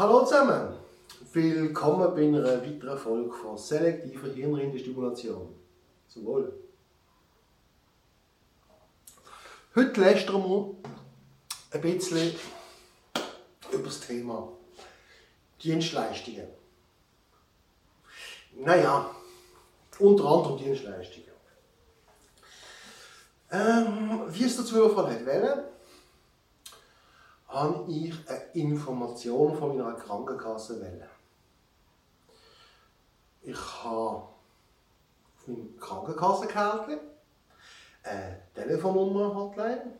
Hallo zusammen, willkommen bei einer weiteren Folge von selektiver Hirnrindestimulation. Zum Wohl. Heute lästern wir ein bisschen über das Thema Dienstleistungen. Naja, unter anderem Dienstleistungen. Ähm, wie es dazu gefallen hat, wählen, habe ich eine Information von meiner Krankenkasse wählen. Ich habe auf meinem Krankenkassenkärtchen eine Telefonnummer-Hotline.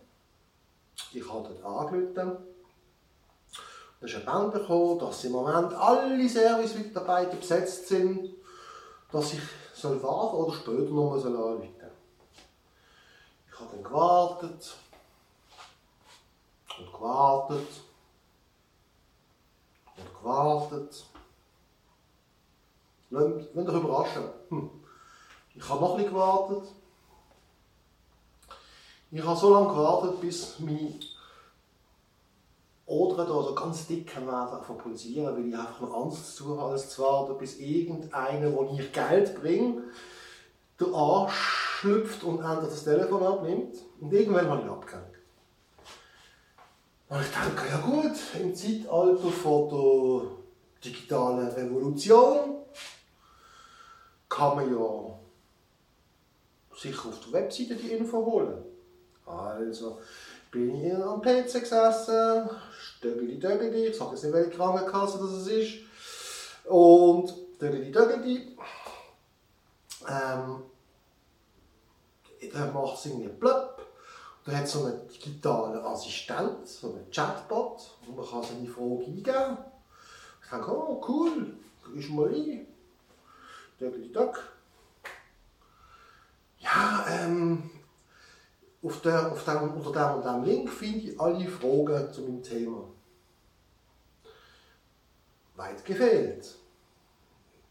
Ich habe dort angerufen. Da ist ein Band bekommen, dass im Moment alle Service-Mitarbeiter besetzt sind, dass ich soll warten oder später nochmal anrufen soll. Ich habe dann gewartet und gewartet und gewartet. Lasst euch überraschen. Hm. Ich habe noch ein gewartet. Ich habe so lange gewartet, bis meine Odern da so ganz dick werden pulsieren, weil ich einfach noch Angst zu habe, als zu warten, bis irgendeiner, wo ich Geld bringe, der Arsch schlüpft und endlich das Telefon abnimmt. Und irgendwann habe ich abgehängt. Und ich denke, ja gut, im Zeitalter von der digitalen Revolution kann man ja sich auf der Webseite die Info holen. Also bin ich am PC gesessen, stögeli dögeli, ich sage jetzt nicht, welche Krankenkasse das ist, und dögeli dögeli, ähm, dann macht es irgendwie blöpp, da hat so einen digitalen Assistent, so einen Chatbot, wo man kann seine Frage eingeben. Ich denke, oh cool, ist mal ein. Dögli Döck. Ja, ähm, auf der, auf dem, unter dem und dem Link finde ich alle Fragen zu meinem Thema. Weit gefehlt.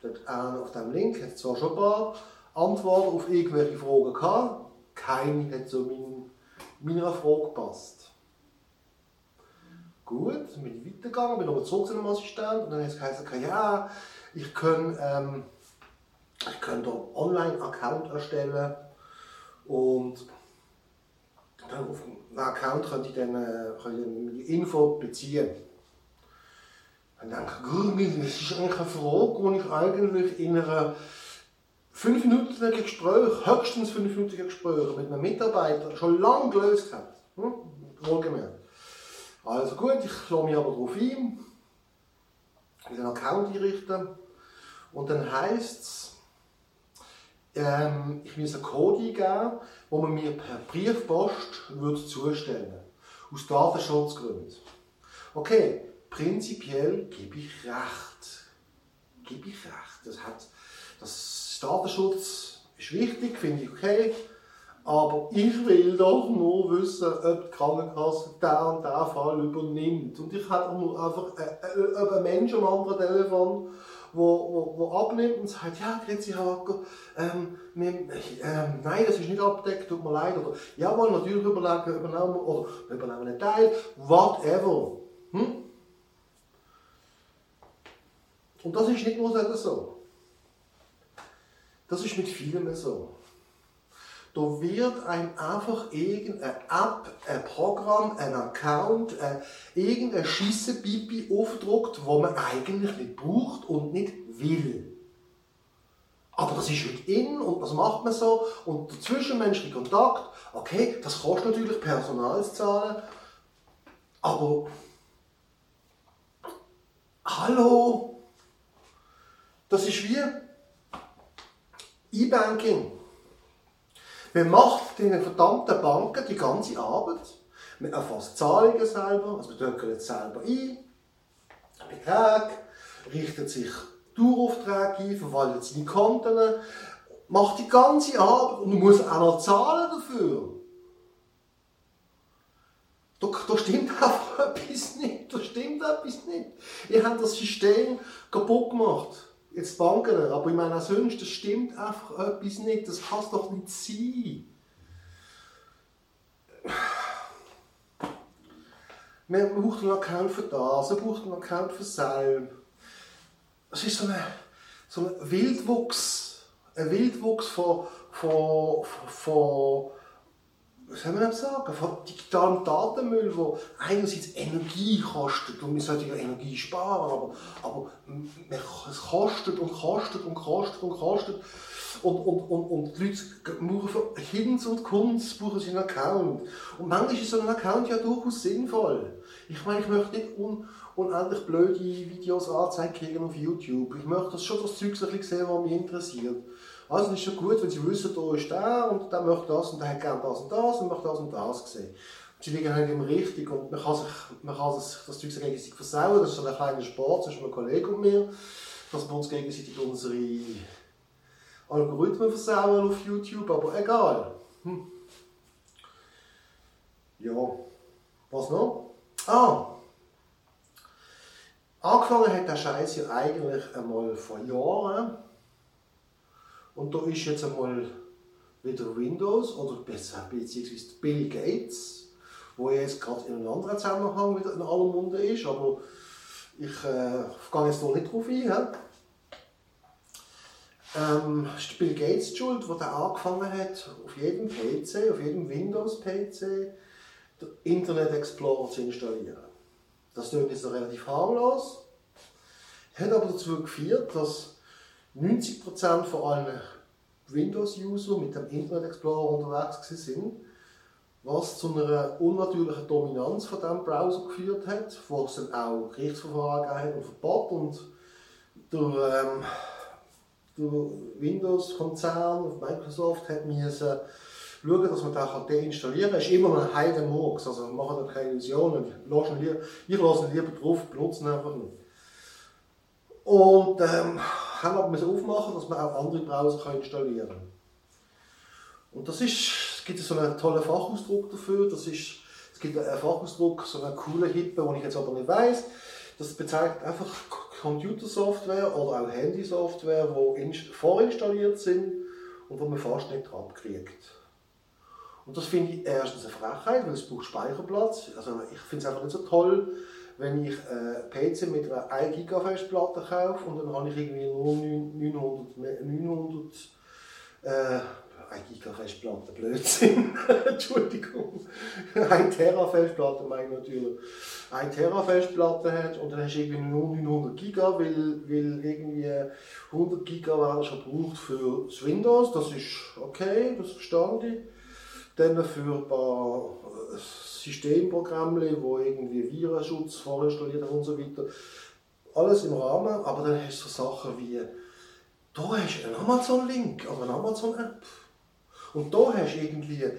Dort auf dem Link hat zwar schon ein paar Antworten auf irgendwelche Fragen gehabt, keine hat so mein meiner Frage gepasst. Gut, dann bin ich weitergegangen, bin nochmal zurück zu dem Assistent und dann hat es gesagt, ja, ich kann, ähm, ich kann da Online-Account erstellen und dann auf den Account könnte ich dann, äh, könnte die Info beziehen. Und dann denke ich, das ist eigentlich eine Frage, die ich eigentlich in einer fünf Minuten Gespräch, höchstens fünf Minuten Gespräch mit einem Mitarbeiter schon lange gelöst hat. Hm? Wohlgemerkt. Also gut, ich lasse mich aber darauf ein, einen Account einrichten und dann heisst es, ähm, ich muss einen Code eingeben, den man mir per Briefpost würde zustellen Aus Datenschutzgründen. Okay, prinzipiell gebe ich recht. Gebe ich recht. Das hat, das Datenschutz ist wichtig, finde ich okay. Aber ich will doch nur wissen, ob die Krankenkasse der und der Fall übernimmt. Und ich habe nur einfach äh, einen Menschen am anderen Telefon, wo, wo, wo abnimmt und sagt, ja, grüezi Hacker, ähm, wir, ähm, nein, das ist nicht abgedeckt, tut mir leid. Oder, jawohl, natürlich überlegen, übernehmen wir, oder übernehmen einen Teil, whatever. Hm? Und das ist nicht nur so. Das ist mit vielen so. Da wird einem einfach irgendeine App, ein Programm, ein Account, irgendein Schissenpipi aufgedruckt, wo man eigentlich nicht braucht und nicht will. Aber das ist halt in und das macht man so. Und der zwischenmenschliche Kontakt, okay, das kostet natürlich Personalszahlen, aber hallo, das ist wie E-Banking. Man macht den verdammten Banken die ganze Arbeit. Man erfasst Zahlungen selber, also man döckelt selber ein, Beträge, richtet sich Daueraufträge ein, verwaltet seine Konten, macht die ganze Arbeit und muss auch noch zahlen dafür. Da, da stimmt einfach etwas nicht. Da stimmt etwas nicht. Ihr habt das System kaputt gemacht jetzt Banken, aber ich meine auch sonst, das stimmt einfach etwas nicht, das kann es doch nicht sein. Man braucht einen Account für das, man braucht einen Account für Selb. Es ist so ein so Wildwuchs, ein Wildwuchs von, von, von was soll man sagen, von digitalem Datenmüll, der einerseits Energie kostet und wir sollten ja Energie sparen, aber, aber es kostet und kostet und kostet und kostet und, und, und, und die Leute brauchen Hinz und Kunst brauchen sie einen Account. Und manchmal ist so ein Account ja durchaus sinnvoll. Ich meine, ich möchte nicht un, unendlich blöde Videos angezeigt kriegen auf YouTube. Ich möchte das schon das Zeug sehen, was mich interessiert. Also es ist schon gut, wenn Sie wissen, da ist der und der möchte das und der hat gerne das und das und möchte das und das sehen. Und sie liegen halt immer richtig und man kann sich, man kann sich das gegenseitig versauen. Das ist so ein kleiner Sport zwischen einem Kollegen und mir, dass wir uns gegenseitig unsere Algorithmen versauen auf YouTube, aber egal. Hm. Ja, was noch? Ah! Angefangen hat der Scheiß ja eigentlich einmal vor Jahren und da ist jetzt einmal wieder Windows oder besser beziehungsweise Bill Gates, wo jetzt gerade in einem anderen Zusammenhang wieder in aller Munde ist, aber ich äh, gehe jetzt hier nicht drauf ein. Ähm, es ist Bill Gates schuld, der angefangen hat, auf jedem PC, auf jedem Windows-PC, Internet Explorer zu installieren. Das klingt jetzt noch relativ harmlos, hat aber dazu geführt, dass 90% von allen Windows-User mit dem Internet Explorer unterwegs sind, was zu einer unnatürlichen Dominanz von diesem Browser geführt hat, wo es dann auch Gerichtsverfahren gegeben hat und Verbot und der, ähm, der Windows-Konzern Microsoft hat müssen schauen, dass man den deinstallieren kann. Es ist immer ein heiliger Murks, also machen da keine Illusionen. Ich lasse ihn lieber drauf, benutze ihn einfach nicht. Und ähm, haben aber müssen aufmachen, dass man auch andere Browser installieren kann. Und das ist, es gibt so einen tollen Fachausdruck dafür, das ist, es gibt einen Fachausdruck, so einen coolen Hippen, den ich jetzt aber nicht weiß. Das bezeichnet einfach Computersoftware oder auch Handysoftware, die vorinstalliert sind und wo man fast nicht abkriegt. Und das finde ich erstens eine Frechheit, weil es braucht Speicherplatz. Also ich finde es einfach nicht so toll, wenn ich einen PC mit einer 1 GB Festplatte kaufe und dann habe ich irgendwie nur 900, 900 äh, 1 GB Festplatte, Blödsinn, Entschuldigung, 1 Tera Festplatte meine ich natürlich, 1 Tera Festplatte hat und dann hast du irgendwie nur 900 GB, weil, weil irgendwie 100 GB werden schon gebraucht für das Windows, das ist okay, das verstand ich. Dann für ein paar Systemprogramme, wo irgendwie Virenschutz vorinstalliert und so weiter. Alles im Rahmen, aber dann hast du so Sachen wie, da hast du einen Amazon-Link oder eine Amazon-App. Und da hast du irgendwie, äh,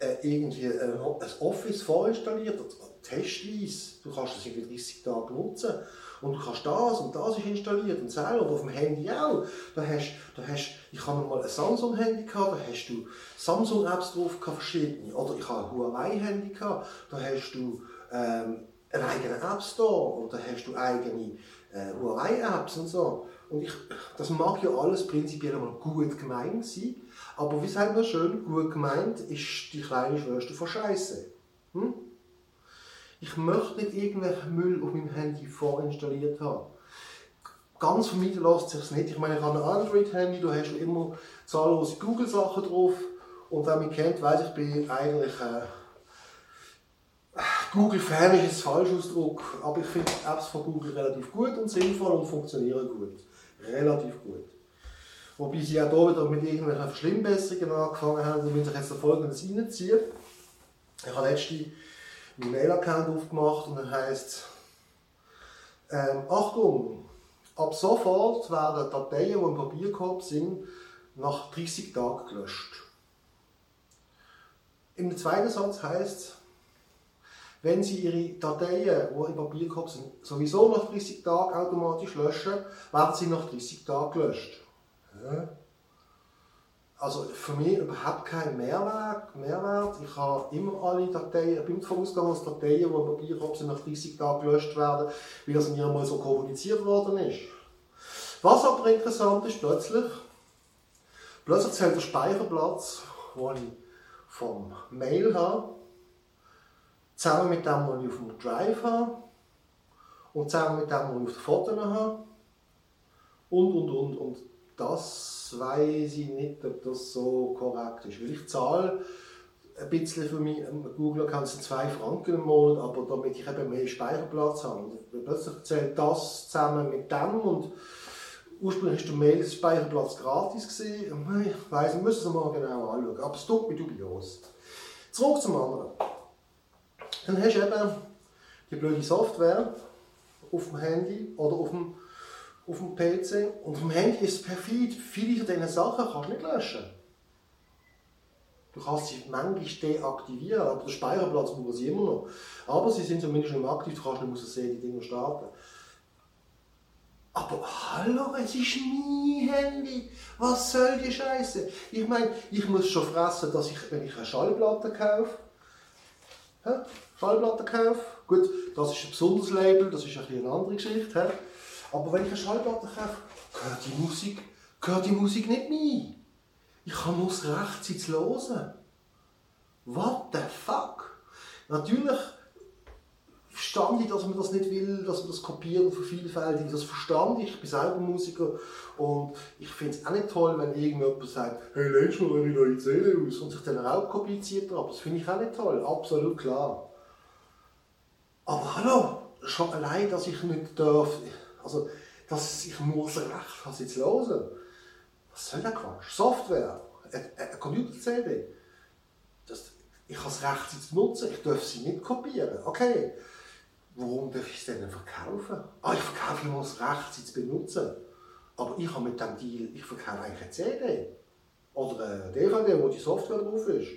äh, irgendwie äh, ein Office vorinstalliert, testweise. Du kannst es irgendwie 30 Tage nutzen. Und du kannst das und das ist installiert und selber. Und auf dem Handy auch. Da hast, da hast, ich habe mal ein Samsung-Handy gehabt, da hast du Samsung-Apps drauf gehabt, verschiedene. Oder ich habe ein Huawei-Handy gehabt, da hast du ähm, einen eigenen App Store und da hast du eigene äh, Huawei-Apps und so. Und ich, das mag ja alles prinzipiell mal gut gemeint sein, aber wie sagt man schön, gut gemeint ist die kleine Schwester von Scheiße. Hm? Ich möchte nicht irgendwelchen Müll auf meinem Handy vorinstalliert haben. Ganz vermeiden lässt sich nicht. Ich meine, ich habe ein Android-Handy, da hast du immer zahllose Google-Sachen drauf. Und wer mich kennt, weiß ich bin eigentlich äh, Google-Fan ist ein falscher Ausdruck, aber ich finde Apps von Google relativ gut und sinnvoll und funktionieren gut. Relativ gut. Wobei sie auch hier wieder mit irgendwelchen Verschlimmbesserungen angefangen haben, wenn sich jetzt folgendes reinziehen. Ich habe letzte einen Mail-Account aufgemacht und dann heisst ähm, Achtung, ab sofort werden Dateien, die im Papierkorb sind, nach 30 Tagen gelöscht. Im zweiten Satz heißt wenn Sie Ihre Dateien, die im Papierkorb sind, sowieso nach 30 Tagen automatisch löschen, werden sie nach 30 Tagen gelöscht. Ja also für mich überhaupt kein Mehrwert. Mehrwert. Ich habe immer alle Dateien, ich bin davon ausgegangen, dass Dateien, die im Papierkorb sind, nach 30 Tagen gelöscht werden, wie das mir einmal so kommuniziert worden ist. Was aber interessant ist, plötzlich, plötzlich zählt der Speicherplatz, den ich vom Mail habe, zusammen mit dem, was ich auf dem Drive habe und zusammen mit dem, was ich auf den Fotos habe und, und, und. Und das weiß ich nicht, ob das so korrekt ist. Weil ich zahle ein bisschen für mich, Google-Account sind 2 Franken im Monat, aber damit ich eben mehr Speicherplatz habe. Und plötzlich zählt das zusammen mit dem und ursprünglich war der Mail-Speicherplatz gratis. Gewesen. Ich weiss, wir müssen es mal genau anschauen, aber es tut mir dubios. Zurück zum anderen. Dann hast du eben die blöde Software auf dem Handy oder auf dem, auf dem PC. Und auf dem Handy ist es perfid. Viele von diesen Sachen kannst du nicht löschen. Du kannst sie manchmal deaktivieren, aber der Speicherplatz muss sie immer noch. Aber sie sind zumindest mehr aktiv, du kannst nicht aus sehen, die Dinge starten. Aber hallo, es ist mein Handy. Was soll die Scheiße? Ich meine, ich muss schon fressen, dass ich, wenn ich eine Schallplatte kaufe? Schallplatte kaufe, gut, das ist ein besonderes Label, das ist ein eine andere Geschichte? Aber wenn ich eine Schallplatte kaufe, gehört die Musik, gehört die Musik nicht mir. Ich habe nur das hören. What the fuck? Natürlich verstand ich, dass man das nicht will, dass man das kopieren vervielfältigt. Das verstand ich. Ich bin selber Musiker und ich finde es auch nicht toll, wenn irgendjemand sagt, hey, lädst mal eine neue CD aus und sich dann auch kopiert aber Das finde ich auch nicht toll. Absolut klar. Aber hallo, schon allein, dass ich nicht darf, also, dass ich das Recht habe, sie zu hören. Was soll der Quatsch? Software, eine Computer-CD. Ich habe das Recht, sie zu nutzen, ich darf sie nicht kopieren. Okay, warum darf ich sie denn verkaufen? Ah, ich verkaufe nur das Recht, sie zu benutzen. Aber ich habe mit dem Deal, ich verkaufe eigentlich eine CD. Oder eine DVD, wo die Software drauf ist.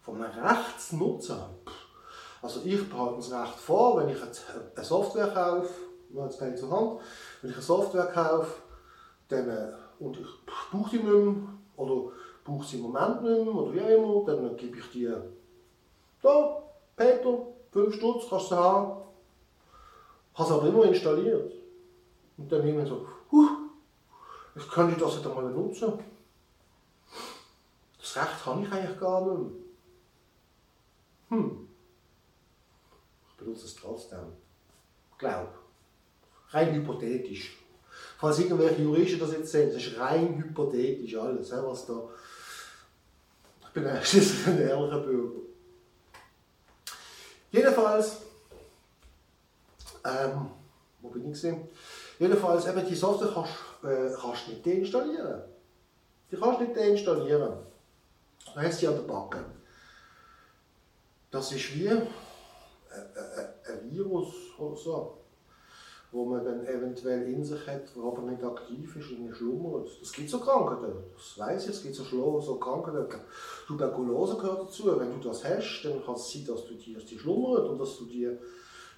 Von einem Recht zu nutzen. Also ich behalte das Recht vor, wenn ich eine Software kaufe, man hat es zur Hand, wenn ich eine Software kaufe, dann äh, und ich brauche die nicht mehr, oder brauche sie im Moment nicht mehr, oder wie immer, dann gebe ich die da, Peter, 5 Stutz, kannst du haben. Habe es aber immer installiert. Und dann irgendwann so, huh, jetzt könnte ich das jetzt einmal benutzen. Das Recht habe ich eigentlich gar nicht mehr. Hm. Ich benutze es trotzdem. Glaub. Rein hypothetisch. Falls irgendwelche Juristen das jetzt sehen, das ist rein hypothetisch alles, was da. Ich bin ein ehrlicher Bürger. Jedenfalls, ähm, wo bin ich gesehen? Jedenfalls, eben die Software kannst, äh, kannst du nicht deinstallieren. Die kannst du nicht deinstallieren. Du hast sie an der Backe. Das ist wie ein, ein, ein Virus oder so wo man dann eventuell in sich hat, der aber nicht aktiv ist, irgendwie schlummert. Es gibt so Krankheiten, das weiß ich, es gibt so, so Krankheiten, Tuberkulose gehört dazu. Wenn du das hast, dann kann es sein, dass du die, schlummert und dass du die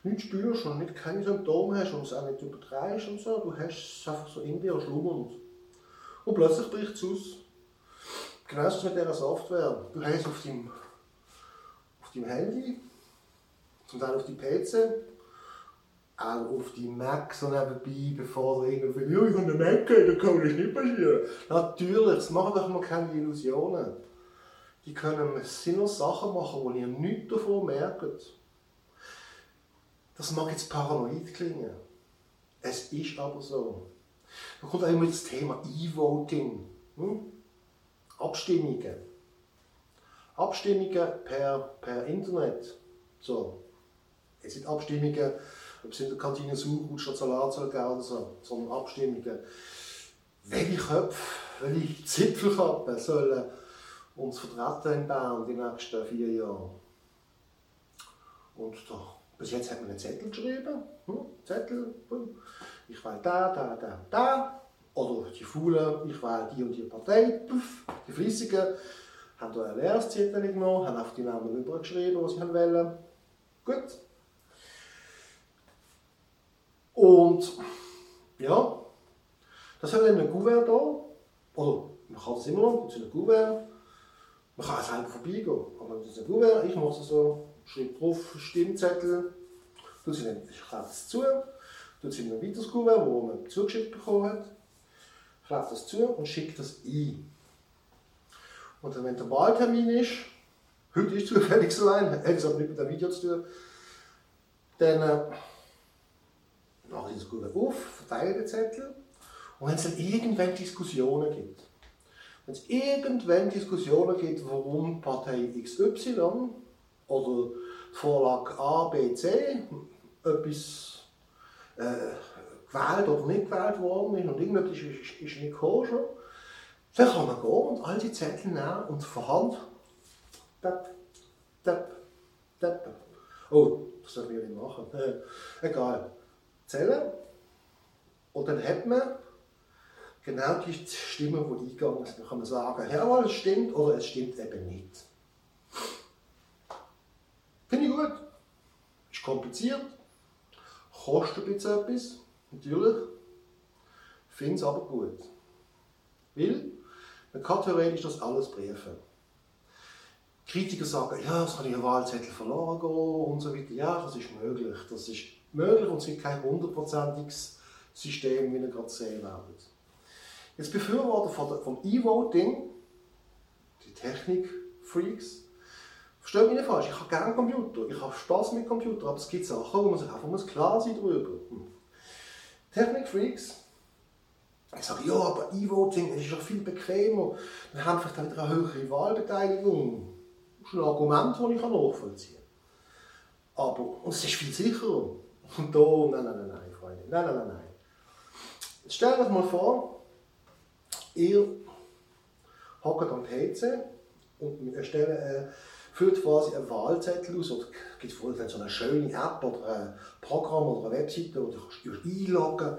nicht spürst und nicht keine Symptome hast und es auch nicht übertreibst und so. Du hast es einfach so in dir schlummernd. Und plötzlich bricht es aus. Genauso mit dieser Software. Du hast auf deinem, auf deinem Handy, zum Teil auf deinem PC, auch auf die Mac so nebenbei, bevor irgendwie, ja, ich habe eine Mac, da kann das nicht passieren. Natürlich, das machen doch mal keine Illusionen. Die können sind Sachen machen, wo ihr nichts davon merkt. Das mag jetzt paranoid klingen. Es ist aber so. Da kommt auch immer das Thema E-Voting. Hm? Abstimmungen. Abstimmungen per, per Internet. So. Jetzt sind Abstimmungen ob es in der Kantine Sauerkraut statt Salat soll geben oder so, sondern Abstimmungen. Welche Köpfe, welche Zipfelkappen sollen uns vertreten in Bern die nächsten vier Jahre? Und da, bis jetzt hat man einen Zettel geschrieben. Hm, Zettel, hm. ich wähle da, da, da, da. Oder die Faulen, ich wähle die und die Partei. Puff. Die Fleissigen haben da ein leeres Zettel genommen, haben auf die Namen übergeschrieben, was sie wollen. Gut, und ja, das haben wir ein Kuvert da. Oder man kann es immer noch, es ist ein Kuvert. Man kann auch selber vorbeigehen. Aber das ist ein Kuvert, ich mache es so, schreibe drauf, Stimmzettel, tue sie dann, ich klebe es zu, tue sie in ein weiteres Kuvert, wo man zugeschickt bekommen hat, klebe das zu und schicke das ein. Und dann, wenn der Wahltermin ist, Heute ist zufällig so ein, hat es aber nicht mit dem Video zu tun. Dann ich das gut auf, verteile den Zettel. Und wenn es dann irgendwann Diskussionen gibt, wenn es irgendwann Diskussionen gibt, warum Partei XY oder die Vorlage A, B, C etwas äh, gewählt oder nicht gewählt worden ist und irgendetwas ist, ist, ist nicht schon, dann kann man gehen und all die Zettel nehmen und von Hand tap, tap, tap. Oh, das darf ich nicht machen. Äh, egal. Zählen. Und dann hat man genau die Stimmen, die eingegangen sind. Dann kann man sagen, jawohl, es stimmt oder es stimmt eben nicht. Finde ich gut. Ist kompliziert. Kostet ein bisschen etwas. Natürlich. Finde es aber gut. Weil man kann theoretisch das alles briefen. Kritiker sagen, ja, es kann ich einen Wahlzettel verloren gehen und so weiter. Ja, das ist möglich. Das ist möglich und es gibt kein hundertprozentiges System, wie ihr gerade sehen werdet. Jetzt Befürworter vom E-Voting, die Technik-Freaks, versteht mich nicht falsch, ich habe gerne Computer, ich habe Spaß mit Computer, aber es gibt Sachen, wo man sich einfach muss klar sein darüber. Hm. Technik-Freaks, ich sage, ja, aber E-Voting ist doch viel bequemer, dann haben vielleicht wieder eine höhere Wahlbeteiligung. Das ist ein Argument, das ich nachvollziehen kann. Aber und es ist viel sicherer. Und da, nein, nein, nein, nein, Freunde, nein, nein, nein, nein. Stellt euch mal vor, ihr hockt am PC und erstellen, äh, füllt quasi einen Wahlzettel aus oder gibt es vorher so eine schöne App oder ein Programm oder eine Webseite, wo du dich einloggen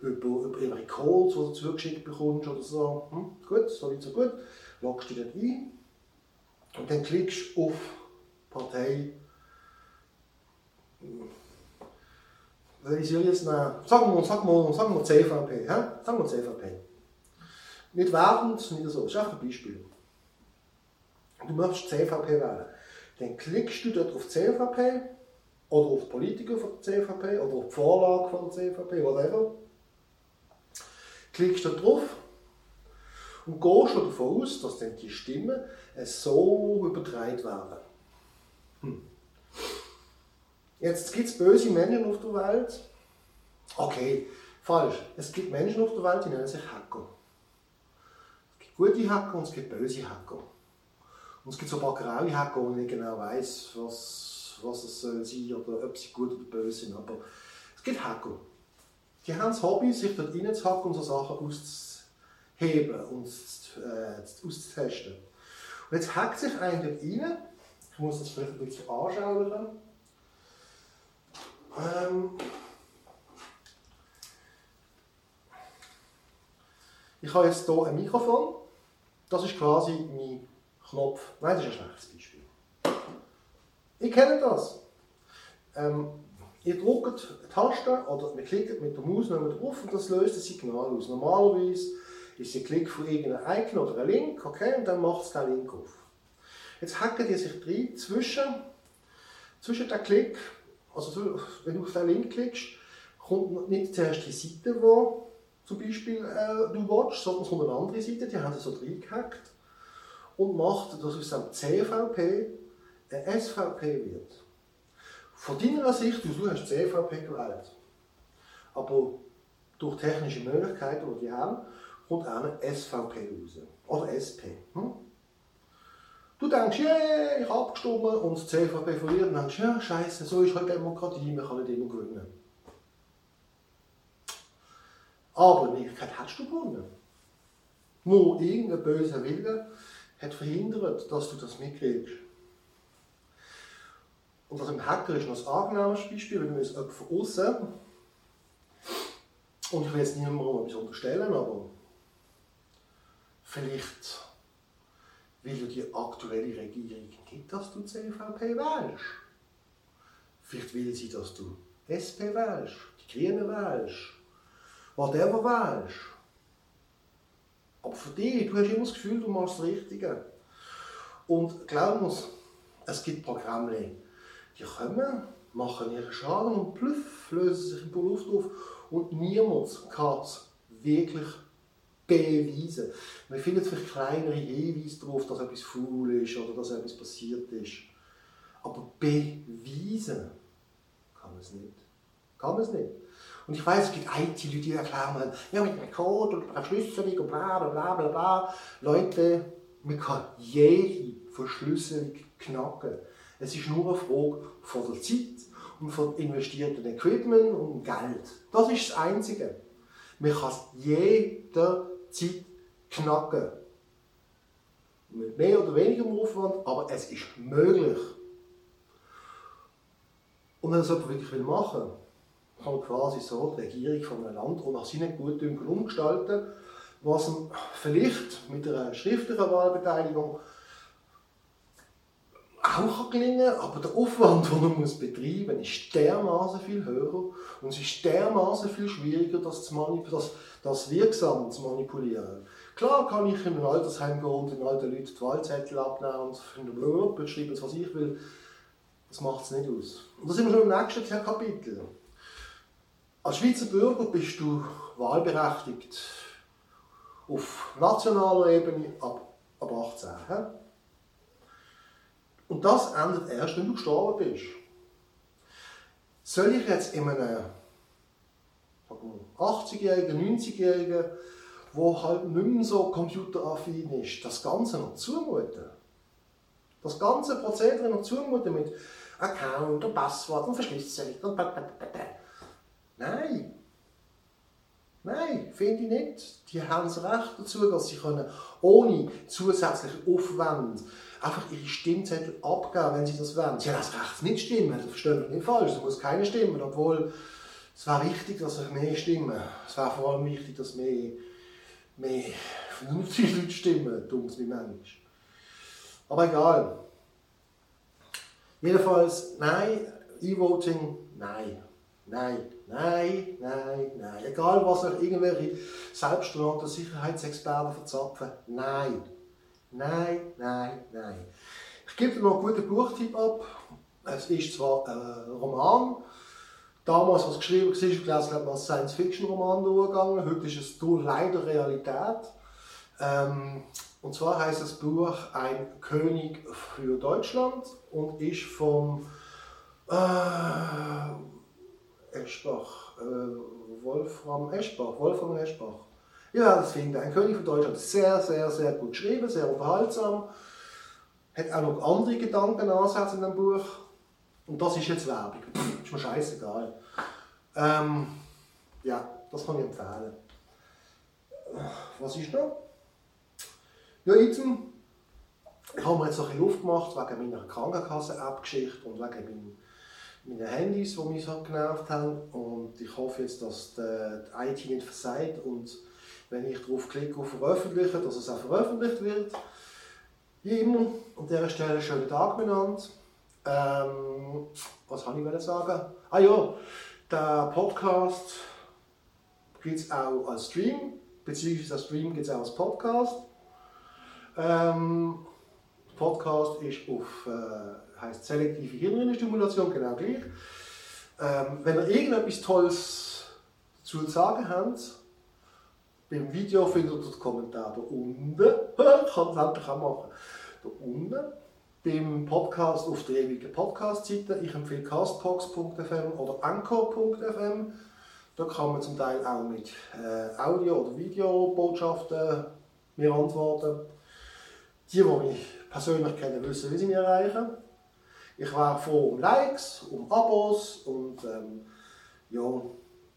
über, über irgendwelche Codes, die du zugeschickt bekommst oder so. Hm, gut, so weit so gut. Loggst dich dort ein und dann klickst du auf Partei. Nehmen? Sagen wir, sagen wir, sagen wir CVP. He? Sagen wir CVP. Nicht wertend, nicht so. Ist einfach ein Beispiel. Du möchtest CVP wählen. Dann klickst du dort auf CVP oder auf Politiker von CVP oder auf die Vorlage von CVP, whatever. Klickst dort drauf und gehst schon davon aus, dass dann die Stimmen so übertragen werden. Hm. Jetzt gibt es böse Menschen auf der Welt. Okay, falsch. Es gibt Menschen auf der Welt, die nennen sich Hacker. Es gibt gute Hacker und es gibt böse Hacker. Und es gibt so ein paar graue Hacker, wo man nicht genau weiß, was, was es soll sein oder ob sie gut oder böse sind. Aber es gibt Hacker. Die haben das Hobby, sich dort reinzuhacken und so Sachen auszuheben und äh, auszutesten. Und jetzt hackt sich einer dort rein. Ich muss das vielleicht ein bisschen anschauen. Ähm ich habe jetzt hier ein Mikrofon. Das ist quasi mein Knopf. Nein, das ist ein schlechtes Beispiel. Ich kenne das. Ähm, ihr drückt Taste oder wir klicken mit der Maus drauf und das löst ein Signal aus. Normalerweise ist ein Klick von irgendeinem Icon oder einem Link, okay, und dann macht es den Link auf. Jetzt hacken die sich rein zwischen, zwischen dem Klick, also wenn du auf den Link klickst, kommt nicht zuerst die Seite, wo zum Beispiel äh, du watchst, sondern es kommt eine andere Seite, die haben sie so reingehackt und macht, dass aus dem CVP ein SVP wird. Von deiner Sicht, du hast CVP gewählt, aber durch technische Möglichkeiten, die die haben, kommt auch eine SVP raus. Oder SP. Hm? Du denkst, yeah, ich habe abgestimmt und das CVP verliert. Und denkst, ja, scheiße, so ist halt Demokratie, man kann nicht immer gewinnen. Aber in Wirklichkeit hast du gewonnen. Nur irgendein böser Wille hat verhindert, dass du das mitkriegst. Und das im Hacker ist noch ein angenehmes Beispiel, wenn jetzt jemand von außen, und ich will jetzt niemandem etwas unterstellen, aber Vielleicht will ja die aktuelle Regierung nicht, dass du CVP wählst. Vielleicht will sie, dass du SP wählst, die Grünen wählst, whatever wählst. Aber für dich, du hast immer das Gefühl, du machst das Richtige. Und glaub mir, es gibt Programme, die kommen, machen ihren Schaden und plüff, lösen sich in die Luft auf und niemand kann es wirklich beweisen. Man findet vielleicht kleinere Hinweise darauf, dass etwas faul ist oder dass etwas passiert ist. Aber beweisen kann man es nicht. Kann man es nicht. Und ich weiß, es gibt IT-Leute, die erklären, ja, mit einem Code und einer Verschlüsselung und bla bla bla bla bla. Leute, man kann jede Verschlüsselung knacken. Es ist nur eine Frage von der Zeit und von investiertem Equipment und Geld. Das ist das Einzige. Man kann es jederzeit knacken. Mit mehr oder weniger Aufwand, aber es ist möglich. Und wenn das jemand wirklich machen will, kann quasi so die Regierung von einem Land nach seinen Gutdünken umgestalten, was ihm vielleicht mit einer schriftlichen Wahlbeteiligung auch gelingen kann, aber der Aufwand, den man muss betreiben muss, ist dermaßen viel höher und es ist dermaßen viel schwieriger, das, zu das, das wirksam zu manipulieren. Klar kann ich in ein Altersheim gehen und den alten Leuten die Wahlzettel abnehmen und in der Blöd schreiben, was ich will. Das macht es nicht aus. Und da sind wir schon im nächsten Kapitel. Als Schweizer Bürger bist du wahlberechtigt auf nationaler Ebene ab, ab 18. Und das endet erst, wenn du gestorben bist. Soll ich jetzt in einem 80-Jährigen, 90-Jährigen, der halt nicht mehr so computeraffin ist, das Ganze noch zumuten? Das ganze Prozedere noch zumuten mit Account und Passwort und Verschlüsselung und Nein. Nein, finde ich nicht. Die haben das Recht dazu, dass sie können ohne zusätzlichen Aufwand einfach ihre Stimmzettel abgeben, wenn sie das wollen. Sie haben das Recht nicht stimmen, das verstehe ich nicht falsch. Es muss keine stimmen, obwohl es wäre wichtig, dass es mehr stimmen. Es wäre vor allem wichtig, dass mehr, mehr vernünftige Leute stimmen, dumm wie manchmal. Aber egal. Jedenfalls, nein, E-Voting, nein. Nein, nein, nein, nein. Egal, was euch irgendwelche selbsternannten Sicherheitsexperten verzapfen. Nein. Nein, nein, nein. Ich gebe dir noch einen guten Buchtipp ab. Es ist zwar ein Roman, damals, was geschrieben war, ich gelesen habe, als Science-Fiction-Roman durchgegangen. Heute ist es leider Realität. Ähm, und zwar heißt das Buch Ein König für Deutschland und ist vom äh, Eschbach, äh, Wolfram Eschbach, Wolfram Eschbach. Ja, finde ich. Ein König von Deutschland. Sehr, sehr, sehr gut geschrieben, sehr unterhaltsam. Hat auch noch andere Gedankenansätze in dem Buch. Und das ist jetzt Werbung. Ist mir scheißegal. Ähm, ja, das kann ich empfehlen. Was ist noch? Ja, jetzt ich habe mir jetzt noch ein bisschen Luft gemacht wegen meiner Krankenkasse-App-Geschichte und wegen meinem meine Handys, die mich so genervt haben. Und ich hoffe jetzt, dass die IT nicht versagt und wenn ich darauf klicke auf Veröffentlichen, dass es auch veröffentlicht wird. Wie immer, an dieser Stelle schönen Tag miteinander. Ähm, was kann ich sagen? Ah ja, der Podcast gibt es auch als Stream, beziehungsweise der Stream gibt es auch als Podcast. Ähm, Podcast ist auf äh, heißt selektive Hirnrinnenstimulation, genau gleich. Ähm, wenn ihr irgendetwas Tolles zu sagen habt, beim Video findet ihr den Kommentar da unten. Kann es endlich auch machen. Da unten. Beim Podcast auf der ewigen Podcast-Seite. Ich empfehle castbox.fm oder anchor.fm. Da kann man zum Teil auch mit äh, Audio- oder Videobotschaften mir antworten. Die, die mich persönlich kennen, wissen, wie sie mich erreichen. Ich war froh um Likes, um Abos und ähm, ja,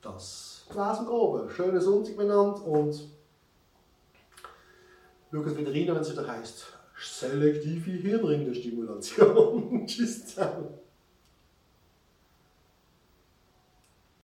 das es im Groben. Schönen Sonntag miteinander und schaut wieder rein, wenn es wieder heisst selektive Hirnrindenstimulation. Tschüss zusammen.